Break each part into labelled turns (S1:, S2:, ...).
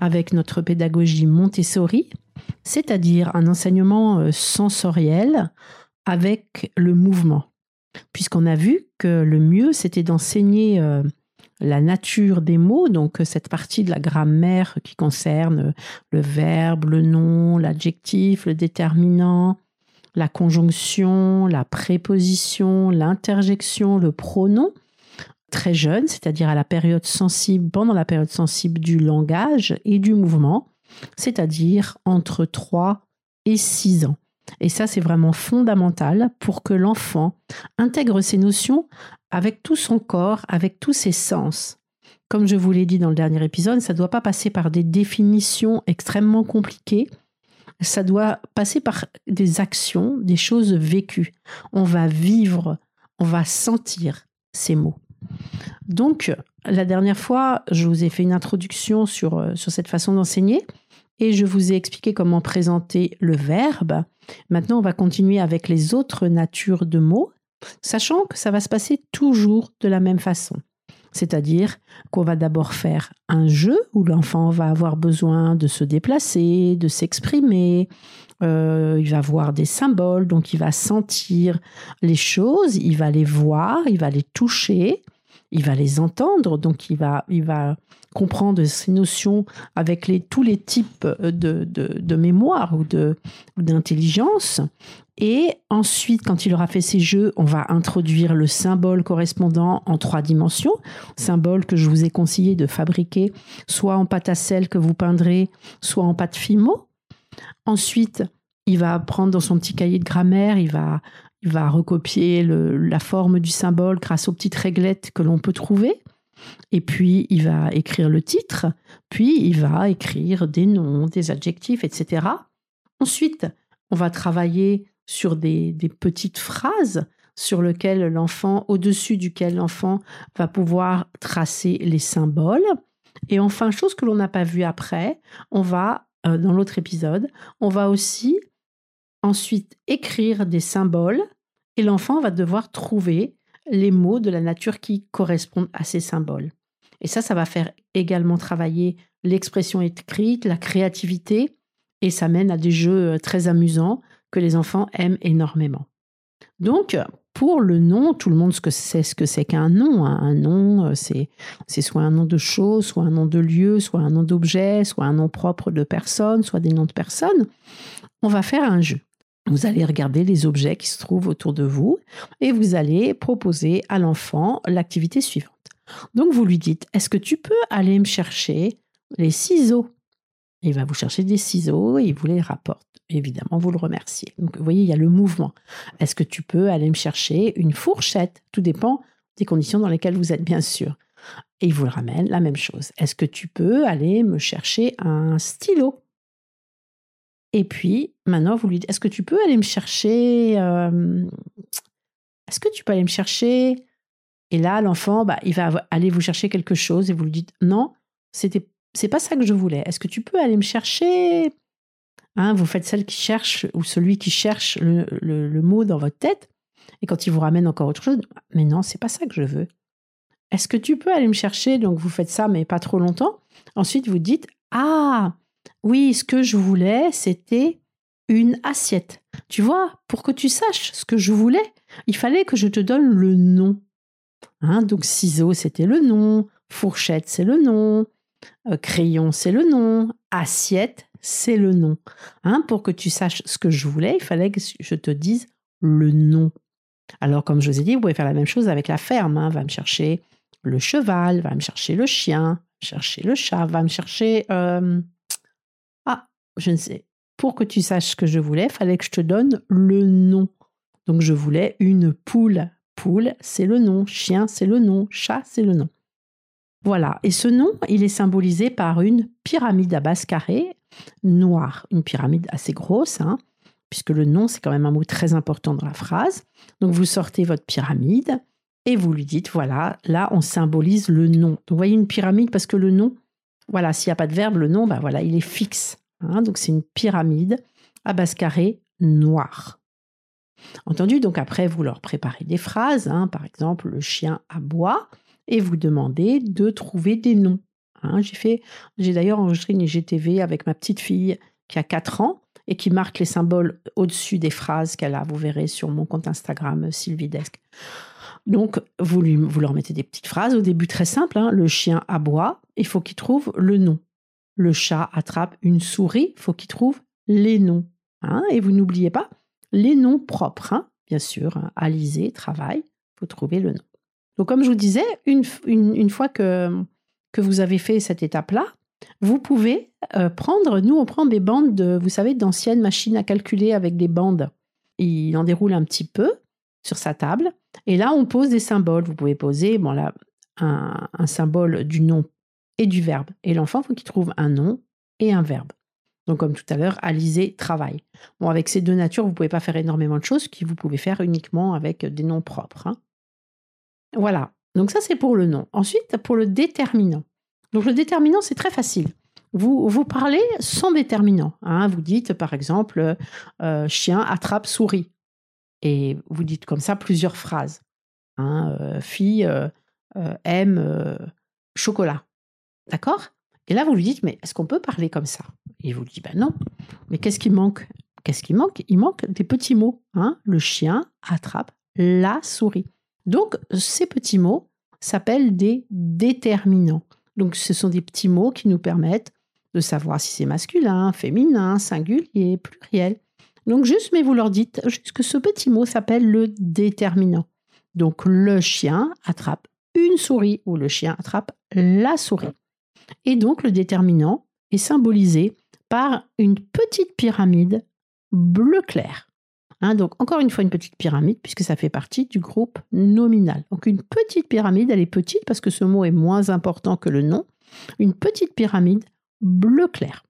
S1: avec notre pédagogie Montessori, c'est-à-dire un enseignement euh, sensoriel avec le mouvement. Puisqu'on a vu que le mieux, c'était d'enseigner euh, la nature des mots, donc cette partie de la grammaire qui concerne le verbe, le nom, l'adjectif, le déterminant, la conjonction, la préposition, l'interjection, le pronom, très jeune, c'est-à-dire à la période sensible, pendant la période sensible du langage et du mouvement, c'est-à-dire entre 3 et 6 ans. Et ça, c'est vraiment fondamental pour que l'enfant intègre ces notions avec tout son corps, avec tous ses sens. Comme je vous l'ai dit dans le dernier épisode, ça ne doit pas passer par des définitions extrêmement compliquées. Ça doit passer par des actions, des choses vécues. On va vivre, on va sentir ces mots. Donc, la dernière fois, je vous ai fait une introduction sur, euh, sur cette façon d'enseigner et je vous ai expliqué comment présenter le verbe. Maintenant, on va continuer avec les autres natures de mots, sachant que ça va se passer toujours de la même façon. C'est-à-dire qu'on va d'abord faire un jeu où l'enfant va avoir besoin de se déplacer, de s'exprimer, euh, il va voir des symboles, donc il va sentir les choses, il va les voir, il va les toucher, il va les entendre, donc il va, il va comprendre ces notions avec tous les types de, de, mémoire ou d'intelligence. Et ensuite, quand il aura fait ses jeux, on va introduire le symbole correspondant en trois dimensions, symbole que je vous ai conseillé de fabriquer soit en pâte à sel que vous peindrez, soit en pâte fimo. Ensuite, il va prendre dans son petit cahier de grammaire, il va il va recopier la forme du symbole grâce aux petites réglettes que l'on peut trouver. Et puis, il va écrire le titre, puis il va écrire des noms, des adjectifs, etc. Ensuite, on va travailler sur des, petites phrases sur lesquelles l'enfant, au-dessus duquel l'enfant va pouvoir tracer les symboles. Et enfin, chose que l'on n'a pas vue après, on va, euh, dans l'autre épisode, on va aussi ensuite écrire des symboles et l'enfant va devoir trouver les mots de la nature qui correspondent à ces symboles. Et ça, ça va faire également travailler l'expression écrite, la créativité, et ça mène à des jeux euh, très amusants que les enfants aiment énormément. Donc, pour le nom, tout le monde sait ce que c'est qu'un nom. Hein. Un nom, euh, c'est, c'est soit un nom de chose, soit un nom de lieu, soit un nom d'objet, soit un nom propre de personne, soit des noms de personnes. On va faire un jeu. Vous allez regarder les objets qui se trouvent autour de vous et vous allez proposer à l'enfant l'activité suivante. Donc vous lui dites, est-ce que tu peux aller me chercher les ciseaux? Il va vous chercher des ciseaux et il vous les rapporte. Évidemment, vous le remerciez. Donc vous voyez, il y a le mouvement. Est-ce que tu peux aller me chercher une fourchette? Tout dépend des conditions dans lesquelles vous êtes, bien sûr. Et il vous le ramène, la même chose. Est-ce que tu peux aller me chercher un stylo? Et puis, maintenant, vous lui dites, est-ce que tu peux aller me chercher euh, Est-ce que tu peux aller me chercher? Et là, l'enfant, bah, il va aller vous chercher quelque chose et vous lui dites, non, c'était, c'est pas ça que je voulais. Est-ce que tu peux aller me chercher? Hein, Vous faites celle qui cherche ou celui qui cherche le, mot dans votre tête. Et quand il vous ramène encore autre chose, mais non, c'est pas ça que je veux. Est-ce que tu peux aller me chercher? Donc vous faites ça, mais pas trop longtemps. Ensuite, vous dites, ah, oui, ce que je voulais, c'était une assiette. Tu vois, pour que tu saches ce que je voulais, il fallait que je te donne le nom. Hein, donc ciseaux, c'était le nom, fourchette, c'est le nom, euh, crayon, c'est le nom, assiette, c'est le nom. Hein, pour que tu saches ce que je voulais, il fallait que je te dise le nom. Alors, comme je vous ai dit, vous pouvez faire la même chose avec la ferme. Hein. Va me chercher le cheval, va me chercher le chien, chercher le chat, va me chercher euh, Pour que tu saches ce que je voulais, fallait que je te donne le nom. Donc je voulais une poule. Poule, c'est le nom. Chien, c'est le nom. Chat, c'est le nom. Voilà. Et ce nom, il est symbolisé par une pyramide à base carrée noire. Une pyramide assez grosse, hein, puisque le nom, c'est quand même un mot très important dans la phrase. Donc vous sortez votre pyramide et vous lui dites, voilà, là, on symbolise le nom. Vous voyez une pyramide parce que le nom, voilà, s'il n'y a pas de verbe, le nom, ben voilà, il est fixe. Hein, donc c'est une pyramide à base carrée noire. Entendu, donc après vous leur préparez des phrases, hein, par exemple le chien aboie, et vous demandez de trouver des noms. Hein. j'ai d'ailleurs enregistré une IGTV avec ma petite fille qui a 4 ans et qui marque les symboles au-dessus des phrases qu'elle a. Vous verrez sur mon compte Instagram Sylvidesque. Donc, vous, lui, vous leur mettez des petites phrases au début très simple. le chien aboie, il faut qu'il trouve le nom le chat attrape une souris, faut qu'il trouve les noms. Hein, et vous n'oubliez pas les noms propres, hein, bien sûr. Hein, Alizé, travail, faut trouver le nom. Donc, comme je vous disais, une, une, fois que, que vous avez fait cette étape-là, vous pouvez euh, prendre, nous on prend des bandes, de, vous savez, d'anciennes machines à calculer avec des bandes. Il en déroule un petit peu sur sa table. Et là, on pose des symboles. Vous pouvez poser bon, là, un, un symbole du nom et du verbe. Et l'enfant, faut qu'il trouve un nom et un verbe. Donc, comme tout à l'heure, Alizé travaille. Bon, avec ces deux natures, vous ne pouvez pas faire énormément de choses qui vous pouvez faire uniquement avec des noms propres. Hein. Voilà. Donc, ça, c'est pour le nom. Ensuite, pour le déterminant. Donc, le déterminant, c'est très facile. Vous, vous parlez sans déterminant. Hein. Vous dites, par exemple, euh, chien attrape souris. Et vous dites comme ça plusieurs phrases. Hein. Euh, fille euh, aime chocolat. D'accord? Et là, vous lui dites, mais est-ce qu'on peut parler comme ça? Il vous dit, ben non. Mais qu'est-ce qui manque? Qu'est-ce qui manque? Il manque des petits mots. Hein le chien attrape la souris. Donc, ces petits mots s'appellent des déterminants. Donc, ce sont des petits mots qui nous permettent de savoir si c'est masculin, féminin, singulier, pluriel. Donc, juste, mais vous leur dites juste que ce petit mot s'appelle le déterminant. Donc, le chien attrape une souris ou le chien attrape la souris. Et donc le déterminant est symbolisé par une petite pyramide bleu clair. Hein, donc, encore une fois, une petite pyramide, puisque ça fait partie du groupe nominal. Donc, une petite pyramide, elle est petite parce que ce mot est moins important que le nom. Une petite pyramide bleu clair.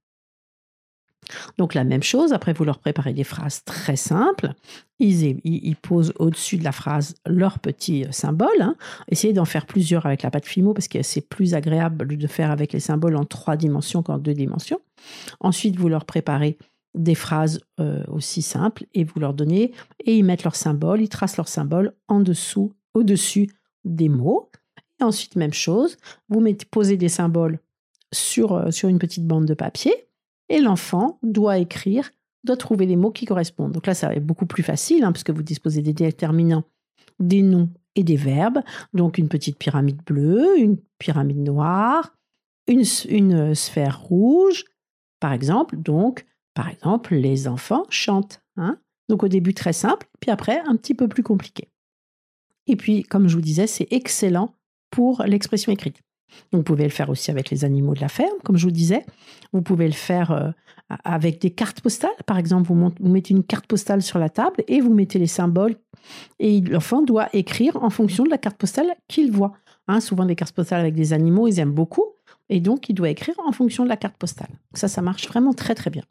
S1: Donc la même chose, après vous leur préparez des phrases très simples, ils, posent au-dessus de la phrase leur petit euh, symbole. Hein. Essayez d'en faire plusieurs avec la pâte Fimo parce que c'est plus agréable de faire avec les symboles en trois dimensions qu'en deux dimensions. Ensuite, vous leur préparez des phrases euh, aussi simples et vous leur donnez, et ils mettent leur symbole, ils tracent leur symbole en dessous, au-dessus des mots. Et ensuite, même chose, vous mettez, posez des symboles sur, euh, sur une petite bande de papier et l'enfant doit écrire, doit trouver les mots qui correspondent. Donc là, ça va être beaucoup plus facile, hein, puisque vous disposez des déterminants, des noms et des verbes. Donc une petite pyramide bleue, une pyramide noire, une, une sphère rouge, par exemple. Donc, par exemple, les enfants chantent. Hein. Donc au début, très simple, puis après, un petit peu plus compliqué. Et puis, comme je vous disais, c'est excellent pour l'expression écrite. Vous pouvez le faire aussi avec les animaux de la ferme, comme je vous disais. Vous pouvez le faire euh, avec des cartes postales. Par exemple, vous, mettez une carte postale sur la table et vous mettez les symboles. Et l'enfant doit écrire en fonction de la carte postale qu'il voit. Hein, souvent, des cartes postales avec des animaux, ils aiment beaucoup. Et donc, il doit écrire en fonction de la carte postale. Ça, ça marche vraiment très, très bien.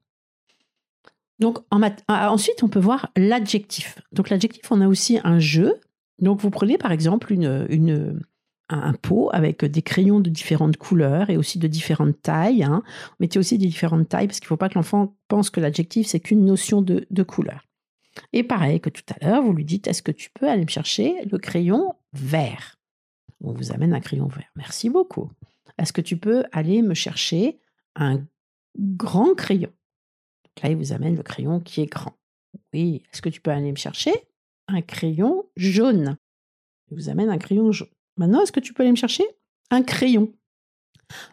S1: Donc, ah, ensuite, on peut voir l'adjectif. Donc, l'adjectif, on a aussi un jeu. Donc, vous prenez par exemple une, une, un pot avec des crayons de différentes couleurs et aussi de différentes tailles. Hein. Mettez aussi des différentes tailles parce qu'il ne faut pas que l'enfant pense que l'adjectif, c'est qu'une notion de, de couleur. Et pareil que tout à l'heure, vous lui dites est-ce que tu peux aller me chercher le crayon vert? On vous amène un crayon vert. Merci beaucoup. Est-ce que tu peux aller me chercher un grand crayon? Là, il vous amène le crayon qui est grand. Oui. Est-ce que tu peux aller me chercher un crayon jaune? Il vous amène un crayon jaune. Maintenant, est-ce que tu peux aller me chercher? Un crayon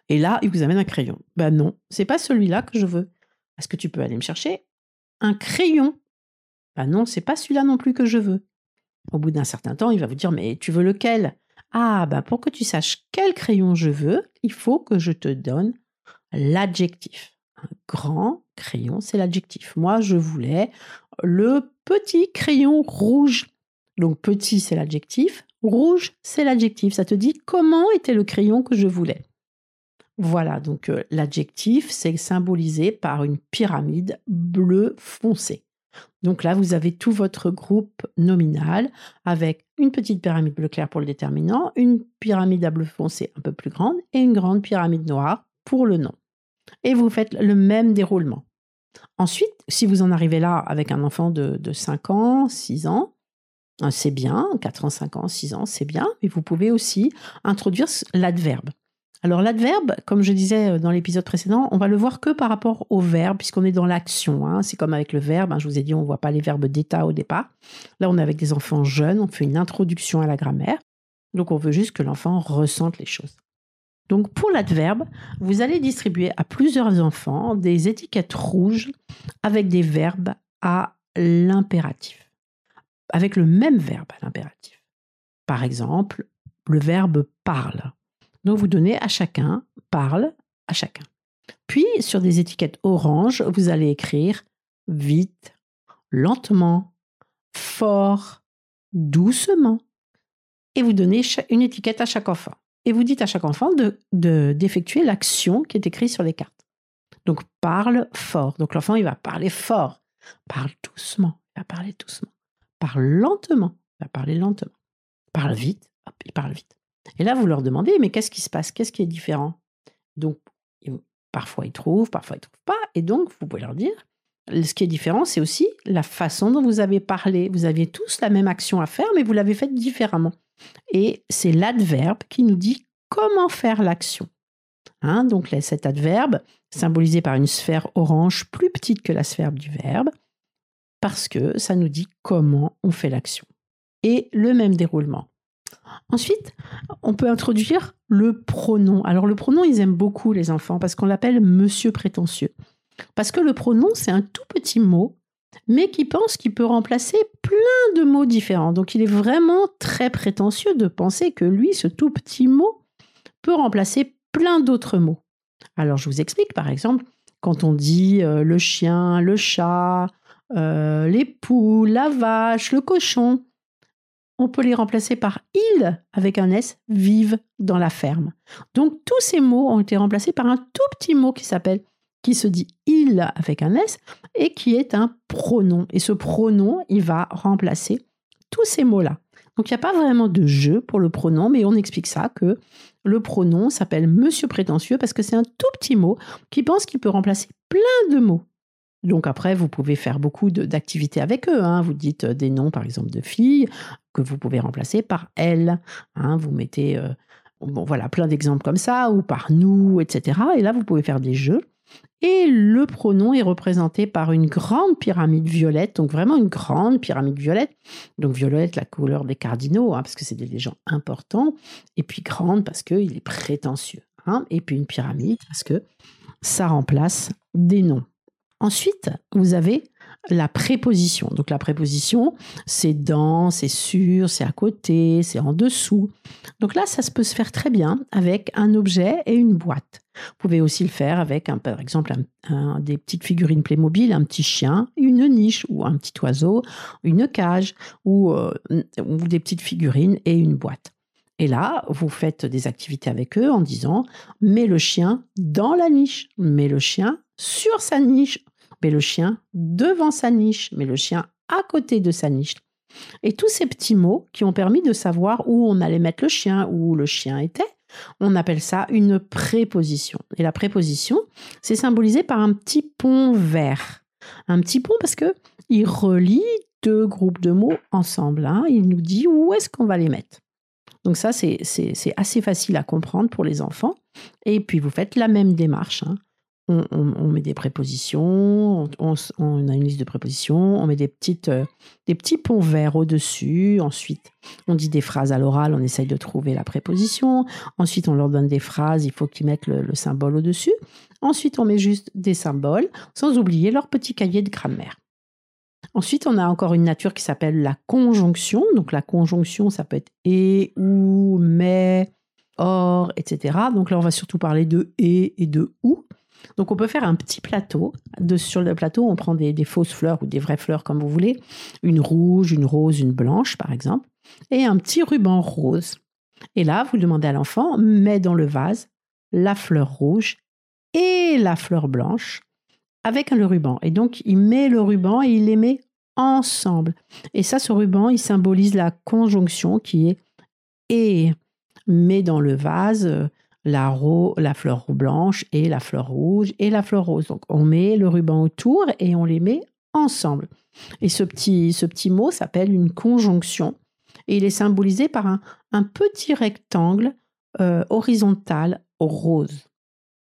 S1: Et là, il vous amène un crayon. Ben non, c'est pas celui-là que je veux. Est-ce que tu peux aller me chercher un crayon? Ben non, c'est pas celui-là non plus que je veux. Au bout d'un certain temps, il va vous dire mais tu veux lequel? Ah ben pour que tu saches quel crayon je veux, il faut que je te donne l'adjectif. Un grand crayon, c'est l'adjectif. Moi, je voulais le petit crayon rouge. Donc petit, c'est l'adjectif. Rouge, c'est l'adjectif. Ça te dit comment était le crayon que je voulais. Voilà, donc euh, l'adjectif, c'est symbolisé par une pyramide bleu foncé. Donc là, vous avez tout votre groupe nominal avec une petite pyramide bleu clair pour le déterminant, une pyramide à bleu foncé un peu plus grande et une grande pyramide noire pour le nom. Et vous faites le même déroulement. Ensuite, si vous en arrivez là avec un enfant de, de 5 ans, 6 ans, c'est bien, 4 ans, 5 ans, 6 ans, c'est bien, mais vous pouvez aussi introduire l'adverbe. Alors l'adverbe, comme je disais euh, dans l'épisode précédent, on va le voir que par rapport au verbe, puisqu'on est dans l'action. Hein. C'est comme avec le verbe, hein, je vous ai dit, on ne voit pas les verbes d'état au départ. Là, on est avec des enfants jeunes, on fait une introduction à la grammaire. Donc on veut juste que l'enfant ressente les choses. Donc pour l'adverbe, vous allez distribuer à plusieurs enfants des étiquettes rouges avec des verbes à l'impératif avec le même verbe à l'impératif. Par exemple, le verbe parle. Donc vous donnez à chacun parle à chacun. Puis sur des étiquettes orange, vous allez écrire vite, lentement, fort, doucement. Et vous donnez une étiquette à chaque enfant. Et vous dites à chaque enfant de, d'effectuer l'action qui est écrite sur les cartes. Donc parle fort. Donc l'enfant, il va parler fort. Parle doucement. Il va parler doucement parle lentement. Il va parler lentement. Parle vite. Il parle vite. Et là, vous leur demandez, mais qu'est-ce qui se passe? Qu'est-ce qui est différent? Donc, parfois ils trouvent, parfois ils ne trouvent pas. Et donc, vous pouvez leur dire, ce qui est différent, c'est aussi la façon dont vous avez parlé. Vous aviez tous la même action à faire, mais vous l'avez faite différemment. Et c'est l'adverbe qui nous dit comment faire l'action. Hein, donc cet adverbe, symbolisé par une sphère orange plus petite que la sphère du verbe, parce que ça nous dit comment on fait l'action. Et le même déroulement. Ensuite, on peut introduire le pronom. Alors le pronom, ils aiment beaucoup les enfants parce qu'on l'appelle monsieur prétentieux. Parce que le pronom, c'est un tout petit mot, mais qui pense qu'il peut remplacer plein de mots différents. Donc il est vraiment très prétentieux de penser que lui, ce tout petit mot, peut remplacer plein d'autres mots. Alors je vous explique, par exemple, quand on dit euh, le chien, le chat, euh, les poules, la vache, le cochon. On peut les remplacer par il avec un S, vivent dans la ferme. Donc tous ces mots ont été remplacés par un tout petit mot qui s'appelle, qui se dit il avec un S et qui est un pronom. Et ce pronom, il va remplacer tous ces mots-là. Donc il n'y a pas vraiment de jeu pour le pronom, mais on explique ça que le pronom s'appelle monsieur prétentieux parce que c'est un tout petit mot qui pense qu'il peut remplacer plein de mots. Donc après, vous pouvez faire beaucoup d'activités avec eux. Hein. Vous dites euh, des noms, par exemple, de filles que vous pouvez remplacer par elles. Hein. Vous mettez, euh, voilà, plein d'exemples comme ça, ou par nous, etc. Et là, vous pouvez faire des jeux. Et le pronom est représenté par une grande pyramide violette, donc vraiment une grande pyramide violette. Donc violette, la couleur des cardinaux, hein, parce que c'est des gens importants. Et puis grande parce qu'il est prétentieux. Et puis une pyramide parce que ça remplace des noms. Ensuite, vous avez la préposition. Donc la préposition, c'est dans, c'est sur, c'est à côté, c'est en dessous. Donc là, ça peut se faire très bien avec un objet et une boîte. Vous pouvez aussi le faire avec, un, par exemple, des petites figurines Playmobil, un petit chien, une niche ou un petit oiseau, une cage ou, euh, ou des petites figurines et une boîte. Et là, vous faites des activités avec eux en disant mets le chien dans la niche, mets le chien sur sa niche, mets le chien devant sa niche, mets le chien à côté de sa niche. Et tous ces petits mots qui ont permis de savoir où on allait mettre le chien, où le chien était, on appelle ça une préposition. Et la préposition, c'est symbolisé par un petit pont vert. Un petit pont parce que il relie deux groupes de mots ensemble. Hein. Il nous dit où est-ce qu'on va les mettre. Donc ça, c'est assez facile à comprendre pour les enfants. Et puis, vous faites la même démarche. Hein. On, met des prépositions, on, a une liste de prépositions, on met des, petites, euh, des petits ponts verts au-dessus. Ensuite, on dit des phrases à l'oral, on essaye de trouver la préposition. Ensuite, on leur donne des phrases, il faut qu'ils mettent le symbole au-dessus. Ensuite, on met juste des symboles, sans oublier leur petit cahier de grammaire. Ensuite, on a encore une nature qui s'appelle la conjonction. Donc la conjonction, ça peut être et, ou, mais, or, etc. Donc là, on va surtout parler de et et de ou. Donc on peut faire un petit plateau. Sur le plateau, on prend des, fausses fleurs ou des vraies fleurs comme vous voulez. Une rouge, une rose, une blanche, par exemple. Et un petit ruban rose. Et là, vous demandez à l'enfant, mets dans le vase la fleur rouge et la fleur blanche avec le ruban. Et donc, il met le ruban et il les met ensemble. Et ça, ce ruban, il symbolise la conjonction qui est et met dans le vase la, la fleur blanche et la fleur rouge et la fleur rose. Donc on met le ruban autour et on les met ensemble. Et ce petit, ce petit mot s'appelle une conjonction et il est symbolisé par un, un petit rectangle euh, horizontal rose.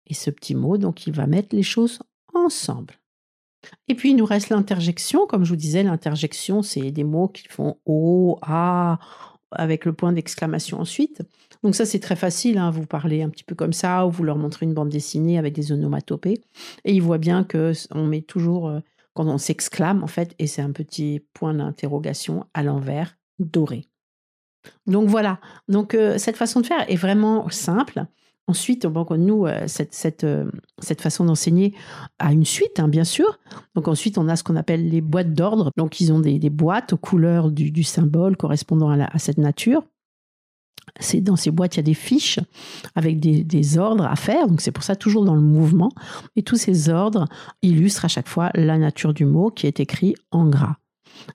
S1: Et ce petit mot, donc, il va mettre les choses ensemble. Et puis, il nous reste l'interjection. Comme je vous disais, l'interjection, c'est des mots qui font O, A, avec le point d'exclamation ensuite. Donc ça, c'est très facile. Hein. Vous parlez un petit peu comme ça, ou vous leur montrez une bande dessinée avec des onomatopées. Et ils voient bien que on met toujours, euh, quand on s'exclame, en fait, et c'est un petit point d'interrogation à l'envers, doré. Donc voilà. Donc euh, cette façon de faire est vraiment simple. Ensuite, nous, euh, cette, cette, cette façon d'enseigner a une suite, hein, bien sûr. Donc ensuite, on a ce qu'on appelle les boîtes d'ordre. Donc ils ont des, boîtes aux couleurs du, symbole correspondant à, cette nature. C'est dans ces boîtes, il y a des fiches avec des, des ordres à faire. Donc c'est pour ça toujours dans le mouvement. Et tous ces ordres illustrent à chaque fois la nature du mot qui est écrit en gras.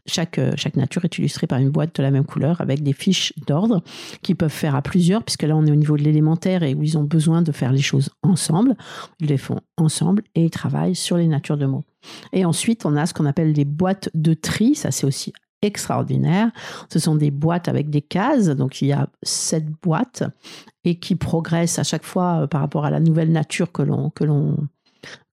S1: Chaque, euh, chaque nature est illustrée par une boîte de la même couleur avec des fiches d'ordre qui peuvent faire à plusieurs, puisque là on est au niveau de l'élémentaire et où ils ont besoin de faire les choses ensemble. Ils les font ensemble et ils travaillent sur les natures de mots. Et ensuite, on a ce qu'on appelle des boîtes de tri. Ça, c'est aussi extraordinaire. Ce sont des boîtes avec des cases. Donc, il y a sept boîtes et qui progressent à chaque fois euh, par rapport à la nouvelle nature que l'on, que l'on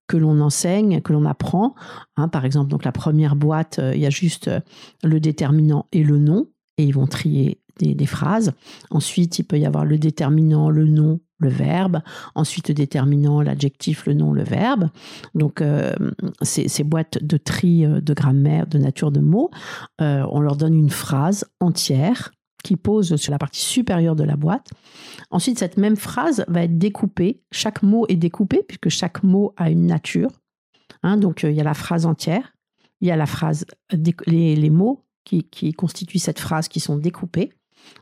S1: que l'on enseigne, que l'on apprend. Hein, par exemple, donc la première boîte, euh, il y a juste euh, le déterminant et le nom, et ils vont trier des, phrases. Ensuite, il peut y avoir le déterminant, le nom, le verbe. Ensuite, déterminant, l'adjectif, le nom, le verbe. Donc, euh, ces, boîtes de tri de grammaire, de nature de mots, on leur donne une phrase entière qui pose sur la partie supérieure de la boîte. Ensuite, cette même phrase va être découpée. Chaque mot est découpé puisque chaque mot a une nature. Hein, donc, euh, il y a la phrase entière. il y a la phrase, les, mots qui, qui, constituent cette phrase qui sont découpés.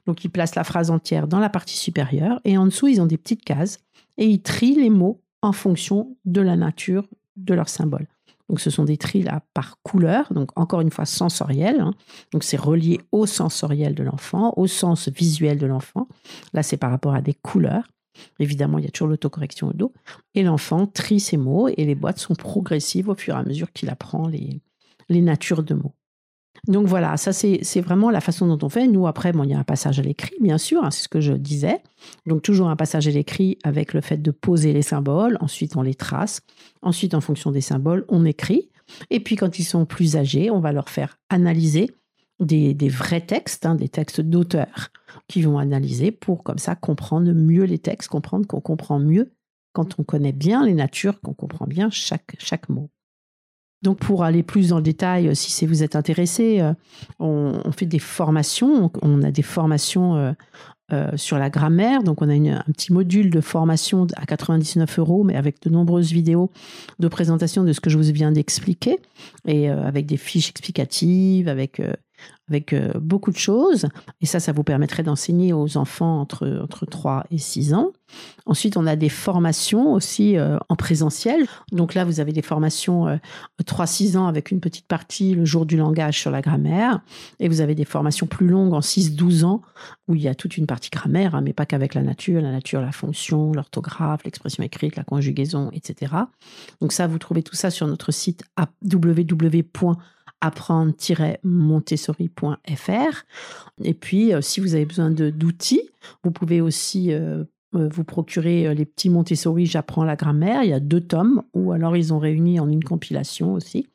S1: Donc, ils placent la phrase entière dans la partie supérieure et en dessous, ils ont des petites cases et ils trient les mots en fonction de la nature de leur symbole. Donc, ce sont des tris là par couleur, donc encore une fois sensoriel. Hein. Donc, c'est relié au sensoriel de l'enfant, au sens visuel de l'enfant. Là, c'est par rapport à des couleurs. Évidemment, il y a toujours l'autocorrection au dos. Et l'enfant trie ses mots et les boîtes sont progressives au fur et à mesure qu'il apprend les, les natures de mots. Donc voilà, ça c'est vraiment la façon dont on fait. Nous, après, bon, il y a un passage à l'écrit, bien sûr, hein, c'est ce que je disais. Donc toujours un passage à l'écrit avec le fait de poser les symboles, ensuite on les trace, ensuite en fonction des symboles, on écrit. Et puis quand ils sont plus âgés, on va leur faire analyser des, vrais textes, hein, des textes d'auteurs qui vont analyser pour comme ça comprendre mieux les textes, comprendre qu'on comprend mieux quand on connaît bien les natures, qu'on comprend bien chaque, chaque mot. Donc pour aller plus dans le détail, euh, si vous êtes intéressé, euh, on, fait des formations. On a des formations euh, sur la grammaire. Donc on a un petit module de formation à 99 euros, mais avec de nombreuses vidéos de présentation de ce que je vous viens d'expliquer, et avec des fiches explicatives, avec avec beaucoup de choses. Et ça, ça vous permettrait d'enseigner aux enfants entre, entre 3 et 6 ans. Ensuite, on a des formations aussi euh, en présentiel. Donc là, vous avez des formations euh, 3-6 ans avec une petite partie le jour du langage sur la grammaire. Et vous avez des formations plus longues en 6-12 ans où il y a toute une partie grammaire, hein, mais pas qu'avec la nature, la nature, la fonction, l'orthographe, l'expression écrite, la conjugaison, etc. Donc ça, vous trouvez tout ça sur notre site www.apprendre-montessori.fr. Et puis, euh, si vous avez besoin d'outils, vous pouvez aussi euh, vous procurez euh, les petits Montessori, j'apprends la grammaire. Il y a deux tomes, ou alors ils ont réuni en une compilation aussi.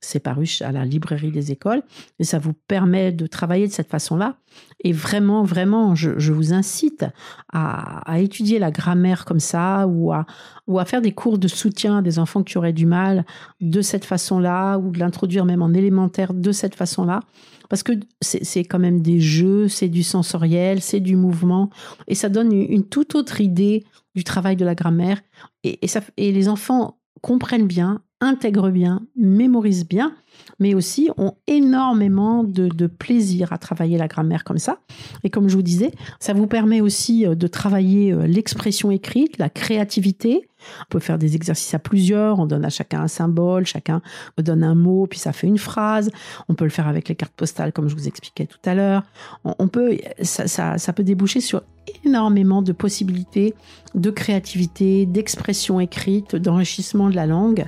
S1: C'est paru à la librairie des écoles. Et ça vous permet de travailler de cette façon-là. Et vraiment, vraiment, je, vous incite à, étudier la grammaire comme ça, ou à, ou à faire des cours de soutien à des enfants qui auraient du mal de cette façon-là, ou de l'introduire même en élémentaire de cette façon-là parce que c'est quand même des jeux, c'est du sensoriel, c'est du mouvement, et ça donne une, toute autre idée du travail de la grammaire. Et, les enfants comprennent bien, intègrent bien, mémorisent bien, mais aussi ont énormément de, de, plaisir à travailler la grammaire comme ça. Et comme je vous disais, ça vous permet aussi euh, de travailler euh, l'expression écrite, la créativité, on peut faire des exercices à plusieurs, on donne à chacun un symbole, chacun donne un mot, puis ça fait une phrase. On peut le faire avec les cartes postales, comme je vous expliquais tout à l'heure. On, peut, ça, peut déboucher sur énormément de possibilités de créativité, d'expression écrite, d'enrichissement de la langue,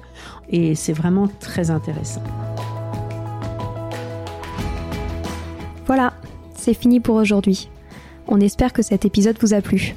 S1: et c'est vraiment très intéressant.
S2: Voilà, c'est fini pour aujourd'hui. On espère que cet épisode vous a plu.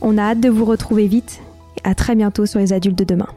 S2: On a hâte de vous retrouver vite et à très bientôt sur les adultes de demain.